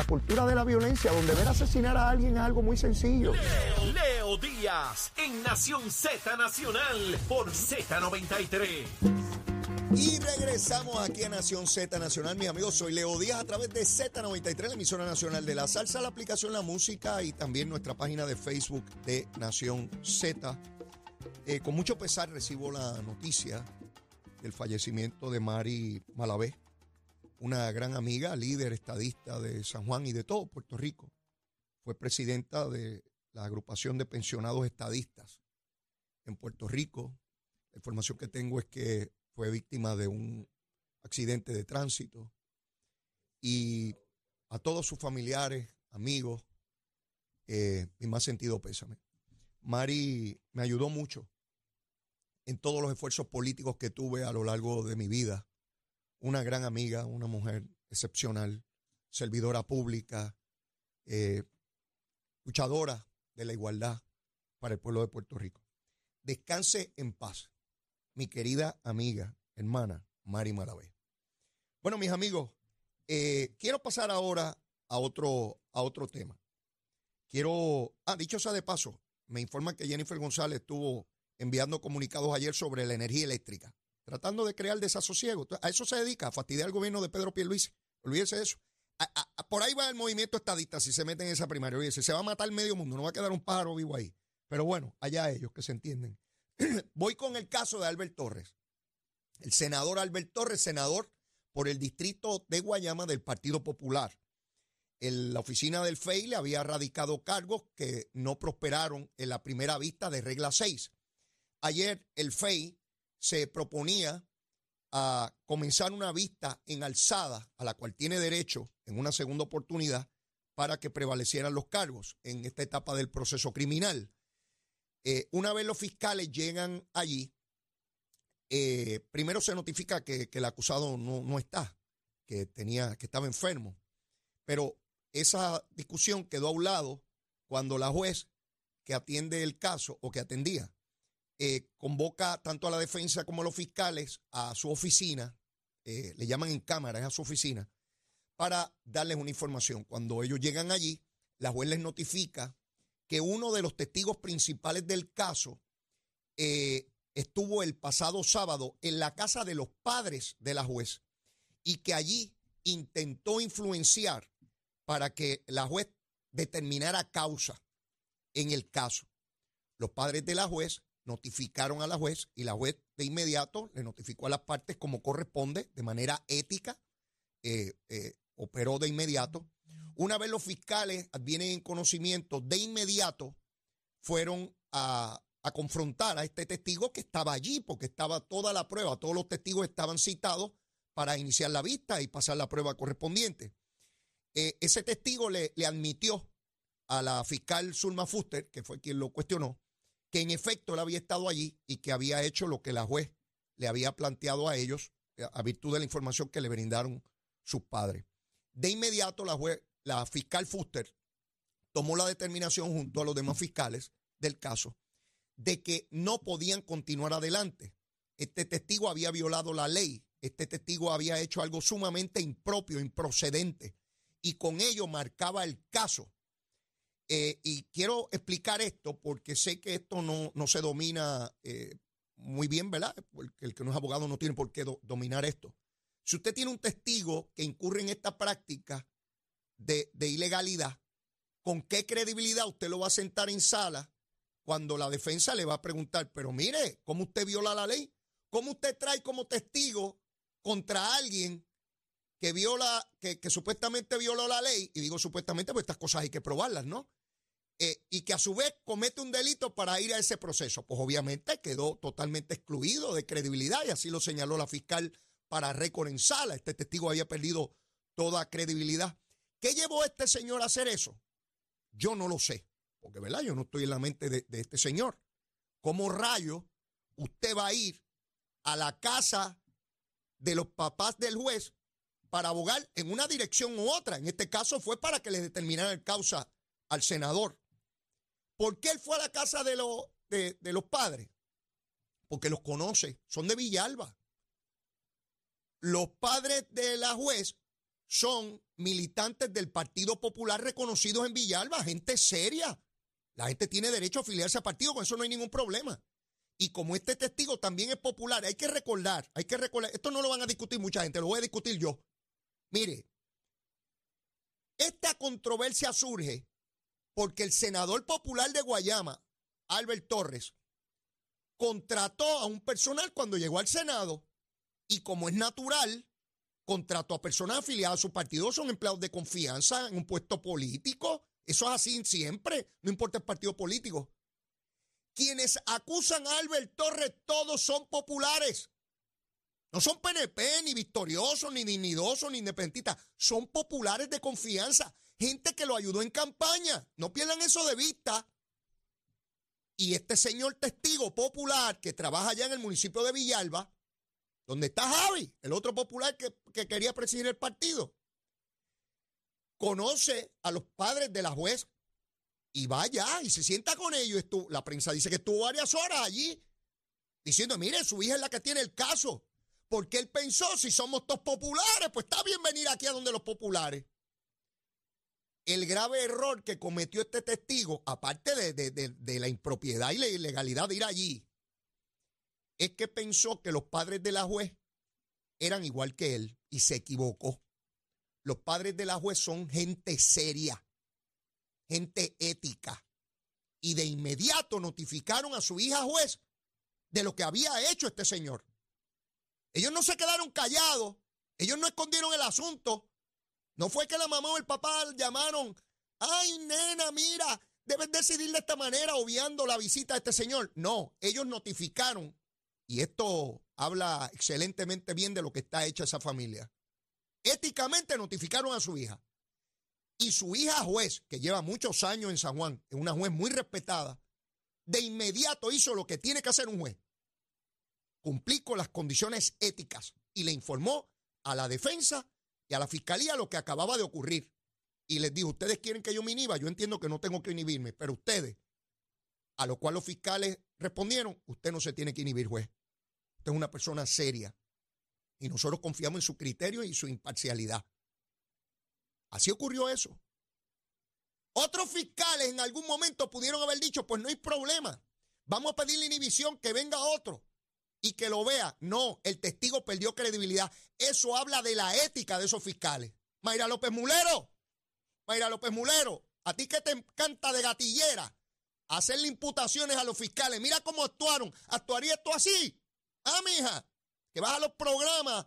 la cultura de la violencia, donde ver asesinar a alguien es algo muy sencillo. Leo, Leo Díaz en Nación Z Nacional por Z93. Y regresamos aquí a Nación Z Nacional, mis amigos. Soy Leo Díaz a través de Z93, la emisora nacional de la salsa, la aplicación La Música y también nuestra página de Facebook de Nación Z. Eh, con mucho pesar recibo la noticia del fallecimiento de Mari Malavé, una gran amiga, líder estadista de San Juan y de todo Puerto Rico. Fue presidenta de la agrupación de pensionados estadistas en Puerto Rico. La información que tengo es que fue víctima de un accidente de tránsito y a todos sus familiares, amigos, eh, mi más sentido pésame. Mari me ayudó mucho en todos los esfuerzos políticos que tuve a lo largo de mi vida. Una gran amiga, una mujer excepcional, servidora pública, eh, luchadora de la igualdad para el pueblo de Puerto Rico. Descanse en paz, mi querida amiga, hermana, Mari Malavé. Bueno, mis amigos, eh, quiero pasar ahora a otro, a otro tema. Quiero, ah, dicho sea de paso, me informa que Jennifer González estuvo enviando comunicados ayer sobre la energía eléctrica, tratando de crear desasosiego. A eso se dedica, a fastidiar al gobierno de Pedro Pierluisi. Olvídese de eso. por ahí va el movimiento estadista si se meten en esa primaria. Olvídese, se va a matar medio mundo, no va a quedar un pájaro vivo ahí. Pero bueno, allá ellos que se entienden. Voy con el caso de Albert Torres. El senador Albert Torres, senador por el distrito de Guayama del Partido Popular. La oficina del FEI le había radicado cargos que no prosperaron en la primera vista de regla 6. Ayer el FEI se proponía a comenzar una vista en alzada a la cual tiene derecho en una segunda oportunidad para que prevalecieran los cargos en esta etapa del proceso criminal. Eh, una vez los fiscales llegan allí, eh, primero se notifica que, el acusado no, no, está, que, tenía, que estaba enfermo, pero esa discusión quedó a un lado cuando la juez que atiende el caso o que atendía eh, convoca tanto a la defensa como a los fiscales a su oficina, eh, le llaman en cámara, es a su oficina, para darles una información. Cuando ellos llegan allí, la juez les notifica que uno de los testigos principales del caso eh, estuvo el pasado sábado en la casa de los padres de la juez y que allí intentó influenciar para que la juez determinara causa en el caso. Los padres de la juez notificaron a la juez y la juez de inmediato le notificó a las partes como corresponde, de manera ética, eh, eh, operó de inmediato. Una vez los fiscales vienen en conocimiento, de inmediato fueron a, a confrontar a este testigo que estaba allí, porque estaba toda la prueba, todos los testigos estaban citados para iniciar la vista y pasar la prueba correspondiente. Eh, ese testigo le, le admitió a la fiscal Zulma Fuster, que fue quien lo cuestionó, que en efecto él había estado allí y que había hecho lo que la juez le había planteado a ellos eh, a virtud de la información que le brindaron sus padres. De inmediato la la fiscal Fuster tomó la determinación junto a los demás fiscales del caso de que no podían continuar adelante. Este testigo había violado la ley, este testigo había hecho algo sumamente impropio, improcedente, y con ello marcaba el caso eh, y quiero explicar esto porque sé que esto no, no se domina eh, muy bien, ¿verdad? Porque el que no es abogado no tiene por qué dominar esto. Si usted tiene un testigo que incurre en esta práctica de, de ilegalidad, ¿con qué credibilidad usted lo va a sentar en sala cuando la defensa le va a preguntar, pero mire, ¿cómo usted viola la ley? ¿Cómo usted trae como testigo contra alguien que viola, que, que, supuestamente violó la ley, y digo supuestamente, pues estas cosas hay que probarlas, ¿no? Eh, y que a su vez comete un delito para ir a ese proceso. Pues obviamente quedó totalmente excluido de credibilidad y así lo señaló la fiscal para récord en sala. Este testigo había perdido toda credibilidad. ¿Qué llevó a este señor a hacer eso? Yo no lo sé, porque ¿verdad? Yo no estoy en la mente de, de este señor. ¿Cómo rayo usted va a ir a la casa de los papás del juez para abogar en una dirección u otra? En este caso fue para que le determinara el causa al senador. ¿Por qué él fue a la casa de, los de, los padres? Porque los conoce, son de Villalba. Los padres de la juez son militantes del Partido Popular reconocidos en Villalba, gente seria. La gente tiene derecho a afiliarse a partido, con eso no hay ningún problema. Y como este testigo también es popular, hay que recordar, hay que recordar, esto no lo van a discutir mucha gente, lo voy a discutir yo. Mire, esta controversia surge porque el senador popular de Guayama, Albert Torres, contrató a un personal cuando llegó al Senado y como es natural, contrató a personas afiliadas a su partido, son empleados de confianza en un puesto político. Eso es así siempre, no importa el partido político. Quienes acusan a Albert Torres todos son populares. No son PNP, ni victoriosos, ni dignidosos, ni independentistas. Son populares de confianza. Gente que lo ayudó en campaña. No pierdan eso de vista. Y este señor testigo popular que trabaja allá en el municipio de Villalba, donde está Javi, el otro popular que, que quería presidir el partido, conoce a los padres de la juez y va allá y se sienta con ellos. la prensa dice que estuvo varias horas allí diciendo, mire, su hija es la que tiene el caso. Porque él pensó, si somos todos populares, pues está bien venir aquí a donde los populares. El grave error que cometió este testigo, aparte de, de la impropiedad y la ilegalidad de ir allí, es que pensó que los padres de la juez eran igual que él y se equivocó. Los padres de la juez son gente seria, gente ética. Y de inmediato notificaron a su hija juez de lo que había hecho este señor. Ellos no se quedaron callados, ellos no escondieron el asunto. No fue que la mamá o el papá llamaron, ay nena, mira, debes decidir de esta manera, obviando la visita de este señor. No, ellos notificaron, y esto habla excelentemente bien de lo que está hecha esa familia. Éticamente notificaron a su hija. Y su hija juez, que lleva muchos años en San Juan, es una juez muy respetada, de inmediato hizo lo que tiene que hacer un juez cumplir con las condiciones éticas y le informó a la defensa y a la fiscalía lo que acababa de ocurrir. Y les dijo, ustedes quieren que yo me inhiba, yo entiendo que no tengo que inhibirme, pero ustedes, a lo cual los fiscales respondieron, usted no se tiene que inhibir, juez. Usted es una persona seria. Y nosotros confiamos en su criterio y su imparcialidad. Así ocurrió eso. Otros fiscales en algún momento pudieron haber dicho, pues no hay problema. Vamos a pedirle inhibición, que venga otro y que lo vea. No, el testigo perdió credibilidad. Eso habla de la ética de esos fiscales. Mayra López Mulero, Mayra López Mulero, a ti que te encanta de gatillera hacerle imputaciones a los fiscales. Mira cómo actuaron. ¿Actuaría esto así? Ah, mija, que vas a los programas.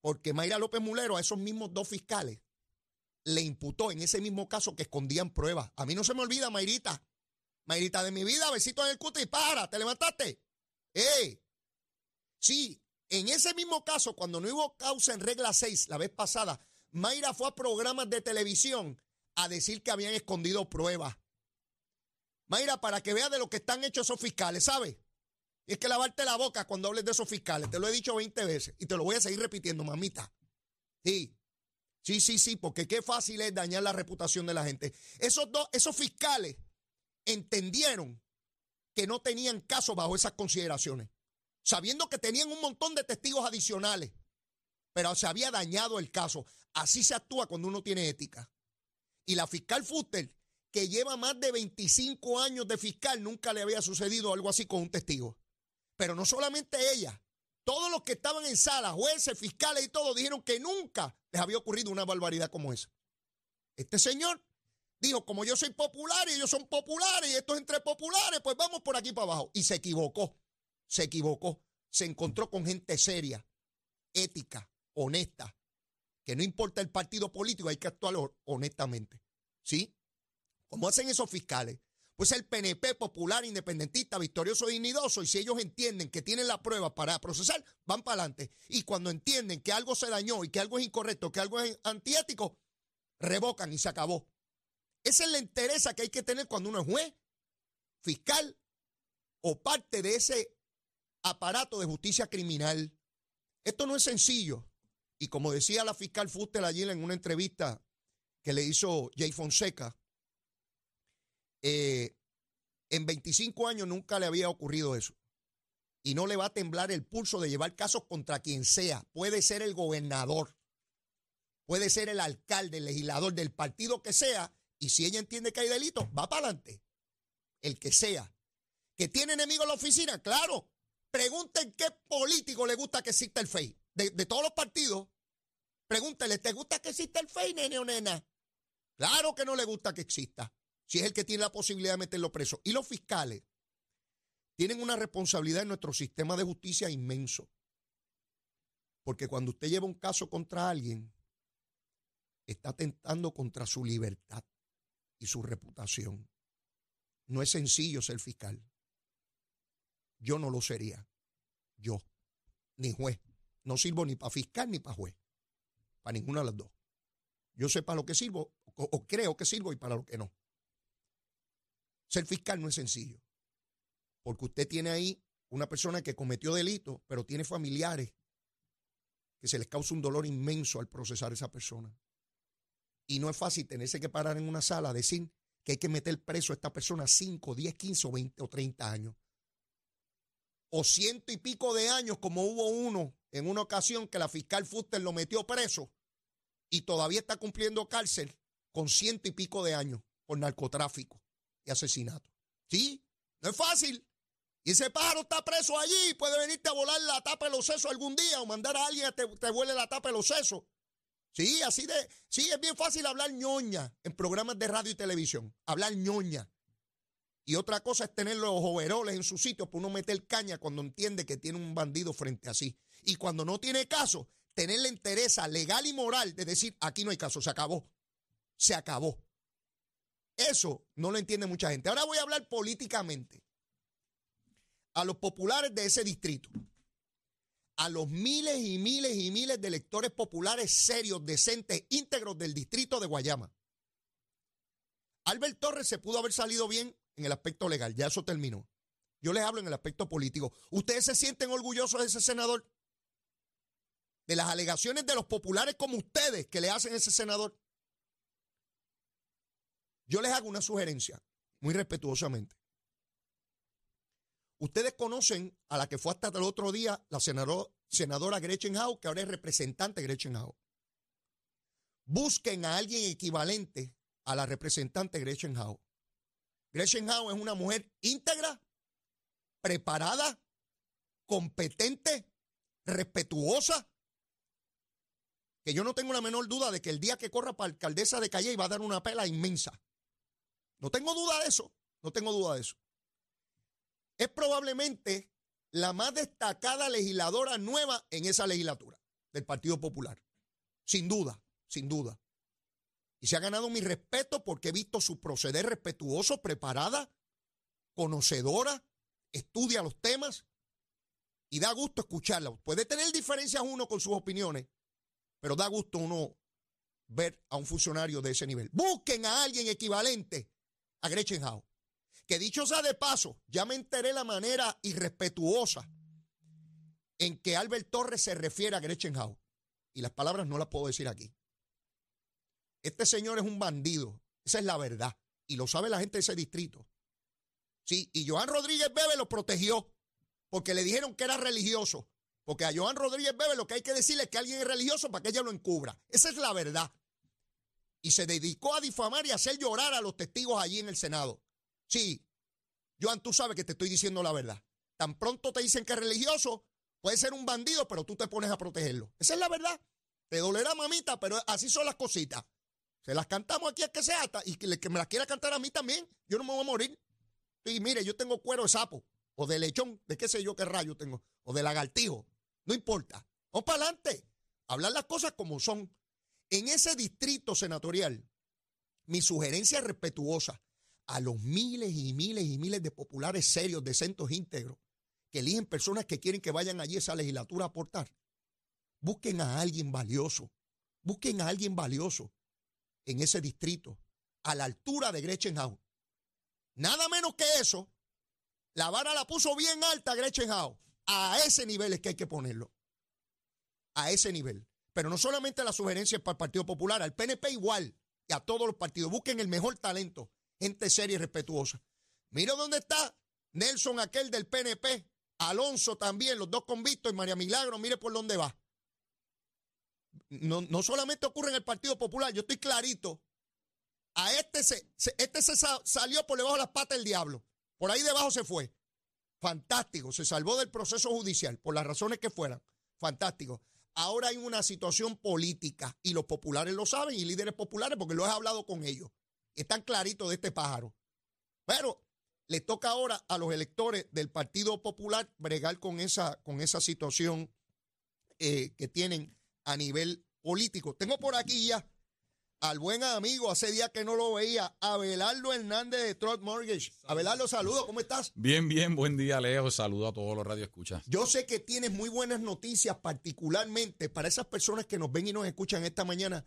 Porque Mayra López Mulero a esos mismos dos fiscales le imputó en ese mismo caso que escondían pruebas. A mí no se me olvida, Mayrita. Mayrita de mi vida, besito en el cuto y para, ¿te levantaste? ¡Eh! Sí, en ese mismo caso, cuando no hubo causa en regla 6 la vez pasada, Mayra fue a programas de televisión a decir que habían escondido pruebas. Mayra, para que veas de lo que están hechos esos fiscales, ¿sabes? Y es que lavarte la boca cuando hables de esos fiscales. Te lo he dicho 20 veces y te lo voy a seguir repitiendo, mamita. Sí, sí, sí, sí, porque qué fácil es dañar la reputación de la gente. Esos, dos, esos fiscales entendieron que no tenían caso bajo esas consideraciones sabiendo que tenían un montón de testigos adicionales, pero se había dañado el caso. Así se actúa cuando uno tiene ética. Y la fiscal Fuster, que lleva más de 25 años de fiscal, nunca le había sucedido algo así con un testigo. Pero no solamente ella, todos los que estaban en sala, jueces, fiscales y todo, dijeron que nunca les había ocurrido una barbaridad como esa. Este señor dijo, como yo soy popular y ellos son populares y esto es entre populares, pues vamos por aquí para abajo. Y se equivocó se equivocó. Se encontró con gente seria, ética, honesta, que no importa el partido político, hay que actuar honestamente. ¿Sí? ¿Cómo hacen esos fiscales? Pues el PNP popular, independentista, victorioso e dignidoso, y si ellos entienden que tienen la prueba para procesar, van para adelante. Y cuando entienden que algo se dañó y que algo es incorrecto, que algo es antiético, revocan y se acabó. Esa es la interesa que hay que tener cuando uno es juez, fiscal o parte de ese aparato de justicia criminal. Esto no es sencillo. Y como decía la fiscal Fuster allí en una entrevista que le hizo Jay Fonseca, eh, en 25 años nunca le había ocurrido eso. Y no le va a temblar el pulso de llevar casos contra quien sea. Puede ser el gobernador. puede ser el alcalde, el legislador del partido que sea, y si ella entiende que hay delito, va para adelante. El que sea. ¿Que tiene enemigo en la oficina? Claro. Pregunten qué político le gusta que exista el FEI. De, todos los partidos, pregúntele, ¿te gusta que exista el FEI, nene o nena? Claro que no le gusta que exista. Si es el que tiene la posibilidad de meterlo preso. Y los fiscales tienen una responsabilidad en nuestro sistema de justicia inmenso. Porque cuando usted lleva un caso contra alguien, está atentando contra su libertad y su reputación. No es sencillo ser fiscal. Yo no lo sería. Yo, ni juez. No sirvo ni para fiscal ni para juez. Para ninguna de las dos. Yo sé para lo que sirvo, o, creo que sirvo y para lo que no. Ser fiscal no es sencillo. Porque usted tiene ahí una persona que cometió delito, pero tiene familiares que se les causa un dolor inmenso al procesar a esa persona. Y no es fácil tenerse que parar en una sala a decir que hay que meter preso a esta persona 5, 10, 15 o 20 o 30 años. O ciento y pico de años, como hubo uno en una ocasión que la fiscal Fuster lo metió preso y todavía está cumpliendo cárcel con ciento y pico de años por narcotráfico y asesinato. Sí, no es fácil. Y ese pájaro está preso allí, puede venirte a volar la tapa de los sesos algún día o mandar a alguien a que te, te vuele la tapa de los sesos. Sí, así de. Sí, es bien fácil hablar ñoña en programas de radio y televisión. Hablar ñoña. Y otra cosa es tener los overoles en su sitio para uno meter caña cuando entiende que tiene un bandido frente a sí. Y cuando no tiene caso, tener la interesa legal y moral de decir, aquí no hay caso, se acabó. Se acabó. Eso no lo entiende mucha gente. Ahora voy a hablar políticamente a los populares de ese distrito, a los miles y miles y miles de electores populares serios, decentes, íntegros del distrito de Guayama. Albert Torres se pudo haber salido bien en el aspecto legal, ya eso terminó. Yo les hablo en el aspecto político. ¿Ustedes se sienten orgullosos de ese senador? De las alegaciones de los populares como ustedes que le hacen a ese senador. Yo les hago una sugerencia, muy respetuosamente. Ustedes conocen a la que fue hasta el otro día la senador, senadora Gretchen Howe, que ahora es representante Gretchen Howe. Busquen a alguien equivalente a la representante Gretchen Howe. Gretchen Howe es una mujer íntegra, preparada, competente, respetuosa, que yo no tengo la menor duda de que el día que corra para alcaldesa de Calle va a dar una pela inmensa. No tengo duda de eso, no tengo duda de eso. Es probablemente la más destacada legisladora nueva en esa legislatura del Partido Popular. Sin duda, sin duda. Y se ha ganado mi respeto porque he visto su proceder respetuoso, preparada, conocedora, estudia los temas y da gusto escucharla. Puede tener diferencias uno con sus opiniones, pero da gusto uno ver a un funcionario de ese nivel. Busquen a alguien equivalente a Gretchen Howe. Que dicho sea de paso, ya me enteré la manera irrespetuosa en que Albert Torres se refiere a Gretchen Howe. Y las palabras no las puedo decir aquí. Este señor es un bandido. Esa es la verdad. Y lo sabe la gente de ese distrito. Sí, y Joan Rodríguez Bebe lo protegió porque le dijeron que era religioso. Porque a Joan Rodríguez Bebe lo que hay que decirle es que alguien es religioso para que ella lo encubra. Esa es la verdad. Y se dedicó a difamar y hacer llorar a los testigos allí en el Senado. Sí, Joan, tú sabes que te estoy diciendo la verdad. Tan pronto te dicen que es religioso, puede ser un bandido, pero tú te pones a protegerlo. Esa es la verdad. Te dolerá, mamita, pero así son las cositas. Se las cantamos aquí a que sea y que, me las quiera cantar a mí también. Yo no me voy a morir. Y mire, yo tengo cuero de sapo, o de lechón, de qué sé yo qué rayo tengo, o de lagartijo. No importa. Vamos para adelante. Hablar las cosas como son. En ese distrito senatorial, mi sugerencia respetuosa a los miles y miles y miles de populares serios, decentes, íntegros, que eligen personas que quieren que vayan allí a esa legislatura a aportar. Busquen a alguien valioso. Busquen a alguien valioso en ese distrito, a la altura de Gretchen Howe. Nada menos que eso, la vara la puso bien alta Gretchen Howe. A ese nivel es que hay que ponerlo. A ese nivel. Pero no solamente la sugerencia es para el Partido Popular, al PNP igual y a todos los partidos. Busquen el mejor talento, gente seria y respetuosa. Mira dónde está Nelson, aquel del PNP, Alonso también, los dos convictos y María Milagro, mire por dónde va. No, no solamente ocurre en el Partido Popular, yo estoy clarito. A este se, este se sa- salió por debajo de las patas del diablo. Por ahí debajo se fue. Fantástico. Se salvó del proceso judicial, por las razones que fueran. Fantástico. Ahora hay una situación política y los populares lo saben y líderes populares porque lo he hablado con ellos. Están claritos de este pájaro. Pero le toca ahora a los electores del Partido Popular bregar con esa, con esa situación eh, que tienen a nivel político. Tengo por aquí ya al buen amigo, hace días que no lo veía, Abelardo Hernández de Trot Mortgage. Abelardo, saludo, ¿cómo estás? Bien, bien, buen día, Leo. Saludo a todos los radioescuchas. Yo sé que tienes muy buenas noticias, particularmente para esas personas que nos ven y nos escuchan esta mañana,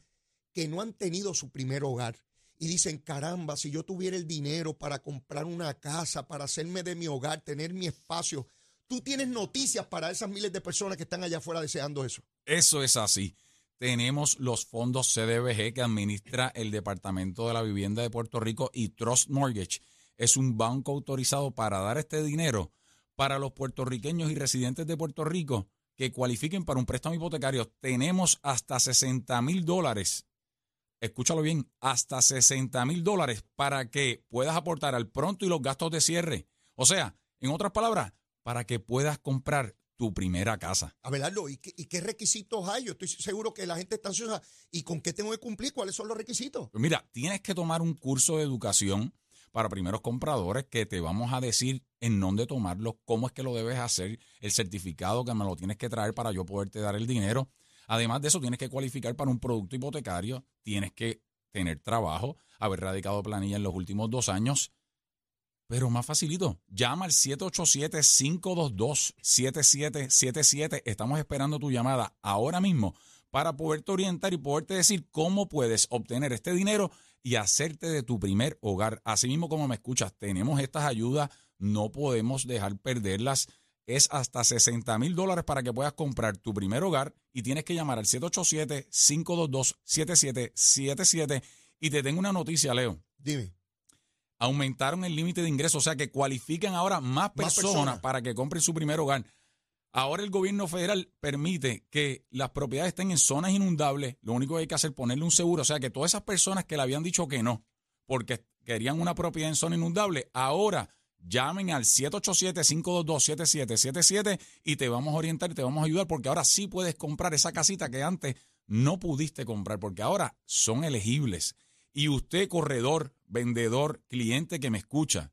que no han tenido su primer hogar. Y dicen, caramba, si yo tuviera el dinero para comprar una casa, para hacerme de mi hogar, tener mi espacio, tú tienes noticias para esas miles de personas que están allá afuera deseando eso. Eso es así. Tenemos los fondos CDBG que administra el Departamento de la Vivienda de Puerto Rico y Trust Mortgage es un banco autorizado para dar este dinero para los puertorriqueños y residentes de Puerto Rico que cualifiquen para un préstamo hipotecario. Tenemos hasta 60 mil dólares. Escúchalo bien, hasta 60 mil dólares para que puedas aportar al pronto y los gastos de cierre. O sea, en otras palabras, para que puedas comprar tu primera casa. Abelardo, ¿y qué, y qué requisitos hay? Yo estoy seguro que la gente está ansiosa. ¿Y con qué tengo que cumplir? ¿Cuáles son los requisitos? Pues mira, tienes que tomar un curso de educación para primeros compradores que te vamos a decir en dónde tomarlo, cómo es que lo debes hacer, el certificado que me lo tienes que traer para yo poderte dar el dinero. Además de eso, tienes que cualificar para un producto hipotecario, tienes que tener trabajo, haber radicado planilla en los últimos dos años. Pero más facilito, llama al 787-522-7777. Estamos esperando tu llamada ahora mismo para poderte orientar y poderte decir cómo puedes obtener este dinero y hacerte de tu primer hogar. Así mismo como me escuchas, tenemos estas ayudas, no podemos dejar perderlas. Es hasta 60 mil dólares para que puedas comprar tu primer hogar y tienes que llamar al 787-522-7777. Y te tengo una noticia, Leo Dime. Aumentaron el límite de ingresos, o sea que cualifican ahora más Más personas, personas. para que compren su primer hogar. Ahora el gobierno federal permite que las propiedades estén en zonas inundables. Lo único que hay que hacer es ponerle un seguro. O sea que todas esas personas que le habían dicho que no, porque querían una propiedad en zona inundable, ahora llamen al 787-522-7777 y te vamos a orientar y te vamos a ayudar porque ahora sí puedes comprar esa casita que antes no pudiste comprar porque ahora son elegibles. Y usted, corredor, vendedor, cliente que me escucha,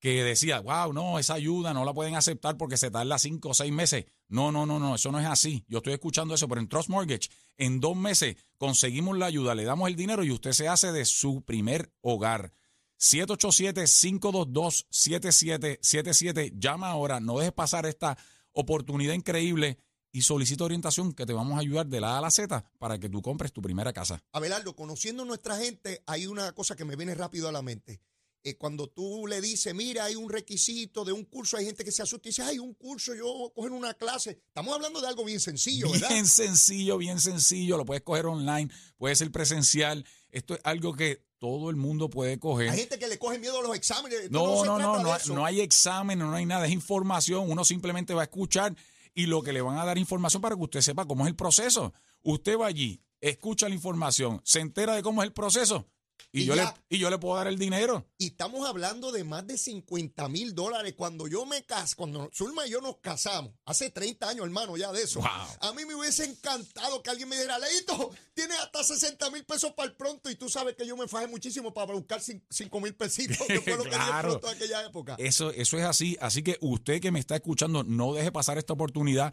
que decía, wow, no, esa ayuda no la pueden aceptar porque se tarda cinco o seis meses. No, no, no, no, eso no es así. Yo estoy escuchando eso, pero en Trust Mortgage, en dos meses conseguimos la ayuda, le damos el dinero y usted se hace de su primer hogar. 787-522-7777. Llama ahora, no dejes pasar esta oportunidad increíble y solicita orientación que te vamos a ayudar de la A a la Z para que tú compres tu primera casa. Abelardo, conociendo nuestra gente, hay una cosa que me viene rápido a la mente. Eh, cuando tú le dices, mira, hay un requisito de un curso, hay gente que se asusta y dice, hay un curso, yo voy a coger una clase. Estamos hablando de algo bien sencillo, ¿verdad? Bien sencillo, bien sencillo. Lo puedes coger online, puede ser presencial. Esto es algo que todo el mundo puede coger. Hay gente que le coge miedo a los exámenes. No, no, no, no, eso. no hay examen, no hay nada, es información. Uno simplemente va a escuchar y lo que le van a dar información para que usted sepa cómo es el proceso. Usted va allí, escucha la información, se entera de cómo es el proceso y, Y yo, le, y yo le puedo dar el dinero. Y estamos hablando de más de 50 mil dólares. Cuando yo me casé, cuando Zulma y yo nos casamos, hace 30 años, hermano, ya de eso. Wow. A mí me hubiese encantado que alguien me dijera, Leito, tienes hasta 60 mil pesos para el pronto. Y tú sabes que yo me fajé muchísimo para buscar 5 mil pesitos, que fue lo que di el Claro. pronto en aquella época. Eso, eso es así. Así que usted que me está escuchando, no deje pasar esta oportunidad.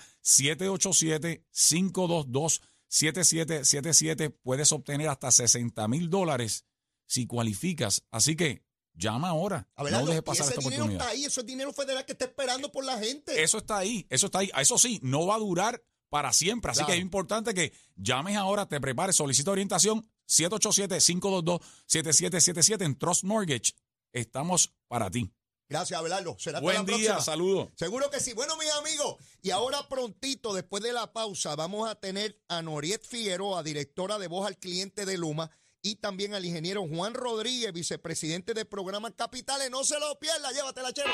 787-522-7777. Puedes obtener hasta 60 mil dólares si cualificas. Así que llama ahora. Abelardo, no deje y pasar ese esta dinero oportunidad. está ahí, eso es dinero federal que está esperando por la gente. Eso está ahí, eso está ahí. Eso sí, no va a durar para siempre. Así Claro. que es importante que llames ahora, te prepares, solicita orientación 787-522-7777 en Trust Mortgage. Estamos para ti. Gracias, Abelardo. Será hasta Buen la día, saludos. Seguro que sí. Bueno, mis amigos, y ahora prontito, después de la pausa, vamos a tener a Noriet Figueroa, directora de voz al cliente de Luma, y también al ingeniero Juan Rodríguez, vicepresidente de Programas Capitales. No se lo pierda, llévatela, chero.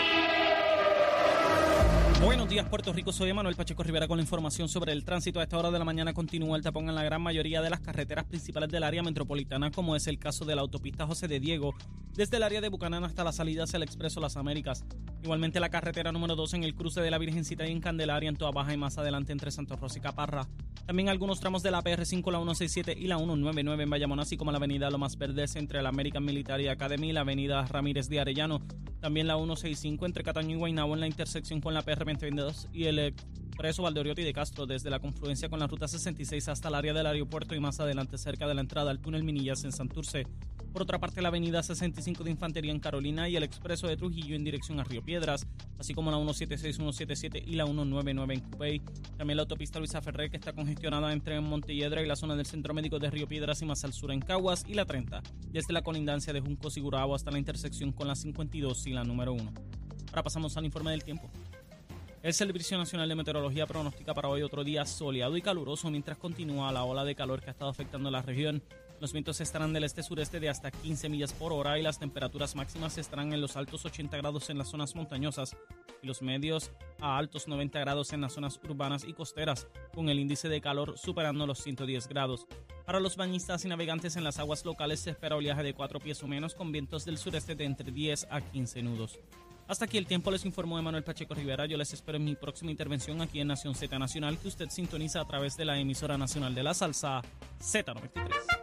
Buenos días, Puerto Rico. Soy Manuel Pacheco Rivera con la información sobre el tránsito. A esta hora de la mañana continúa el tapón en la gran mayoría de las carreteras principales del área metropolitana, como es el caso de la autopista José de Diego, desde el área de Bucanán hasta la salida hacia el Expreso Las Américas. Igualmente la carretera número 2 en el cruce de la Virgencita y en Candelaria, en Toa Baja y más adelante entre Santo Rosa y Caparra. También algunos tramos de la PR5, la 167 y la 199 en Bayamón, así como la avenida Lomas Verdes entre la American Military Academy y la avenida Ramírez de Arellano. También la 165 entre Cataño y Guaynabo en la intersección con la PR2022 y el expreso Valdoriotti de Castro desde la confluencia con la ruta 66 hasta el área del aeropuerto y más adelante cerca de la entrada al túnel Minillas en Santurce. Por otra parte, la avenida 65 de Infantería en Carolina y el expreso de Trujillo en dirección a Río Piedras, así como la 176, 177 y la 199 en Cupey. También la autopista Luisa Ferrer que está congestionada entre Montelledra y la zona del Centro Médico de Río Piedras y más al sur en Caguas y la 30, desde la colindancia de Juncos y Gurabo hasta la intersección con la 52 y la número 1. Ahora pasamos al informe del tiempo. El Servicio Nacional de Meteorología pronostica para hoy otro día soleado y caluroso mientras continúa la ola de calor que ha estado afectando la región. Los vientos estarán del este-sureste de hasta 15 millas por hora y las temperaturas máximas estarán en los altos 80 grados en las zonas montañosas y los medios a altos 90 grados en las zonas urbanas y costeras, con el índice de calor superando los 110 grados. Para los bañistas y navegantes en las aguas locales se espera oleaje de 4 pies o menos con vientos del sureste de entre 10 a 15 nudos. Hasta aquí el tiempo les informó Emanuel Pacheco Rivera. Yo les espero en mi próxima intervención aquí en Nación Z Nacional que usted sintoniza a través de la emisora nacional de la salsa Z93.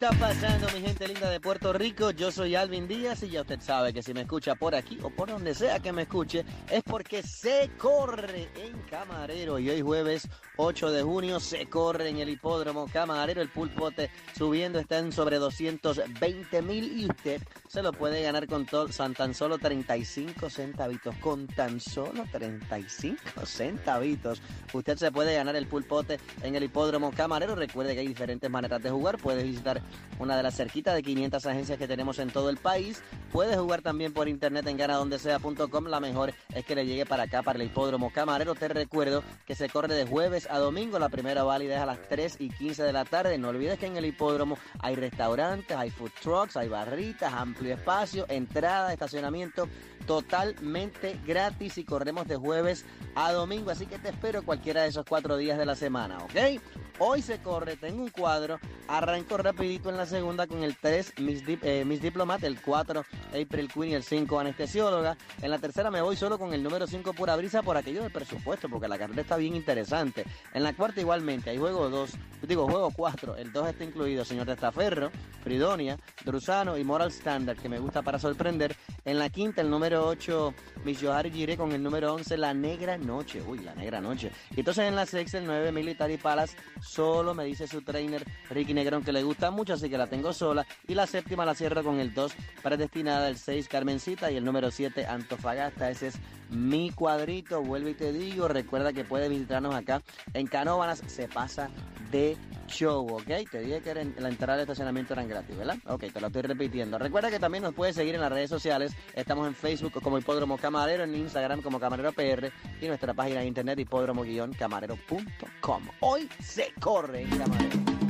¿Qué está pasando, mi gente linda de Puerto Rico? Yo soy Alvin Díaz y ya usted sabe que si me escucha por aquí o por donde sea que me escuche, es porque se corre en Camarero. Y hoy jueves 8 de junio se corre en el hipódromo Camarero. El pulpote subiendo está en sobre 220 mil y usted se lo puede ganar con tan solo 35 centavitos. Con tan solo 35 centavitos. Usted se puede ganar el pulpote en el hipódromo Camarero. Recuerde que hay diferentes maneras de jugar. Puede visitar una de las cerquitas de 500 agencias que tenemos en todo el país. Puede jugar también por internet en ganadondesea.com. La mejor es que le llegue para acá, para el hipódromo Camarero. Te recuerdo que se corre de jueves a domingo. La primera válida es a las 3 y 15 de la tarde. No olvides que en el hipódromo hay restaurantes, hay food trucks, hay barritas, amplio espacio, entrada, estacionamiento totalmente gratis y corremos de jueves a domingo. Así que te espero cualquiera de esos cuatro días de la semana, ¿ok? Hoy se corre, tengo un cuadro, arranco rapidito en la segunda con el 3 Miss, eh, Miss Diplomat, el 4 April Queen y el 5 Anestesióloga. En la tercera me voy solo con el número 5 Pura Brisa por aquello del presupuesto, porque la carrera está bien interesante. En la cuarta igualmente, hay juego 2, digo juego 4, el 2 está incluido Señor Testaferro, Fridonia, Drusano y Moral Standard, que me gusta para sorprender. En la quinta el número 8 Miss Yohari Gire con el número 11 La Negra Noche, uy, La Negra Noche. Y entonces en la sexta el 9 Military Palace Solo me dice su trainer Ricky Negrón que le gusta mucho, así que la tengo sola. Y la séptima la cierro con el 2 predestinada, el 6 Carmencita y el número 7 Antofagasta. Ese es mi cuadrito. Vuelve y te digo, recuerda que puedes visitarnos acá en Canóvanas. Se pasa de show, ¿ok? Te dije que la entrada al estacionamiento eran gratis, ¿verdad? Ok, te lo estoy repitiendo. Recuerda que también nos puedes seguir en las redes sociales. Estamos en Facebook como Hipódromo Camarero, en Instagram como Camarero PR y nuestra página de internet hipódromo-camarero.com. Hoy se corre Camarero.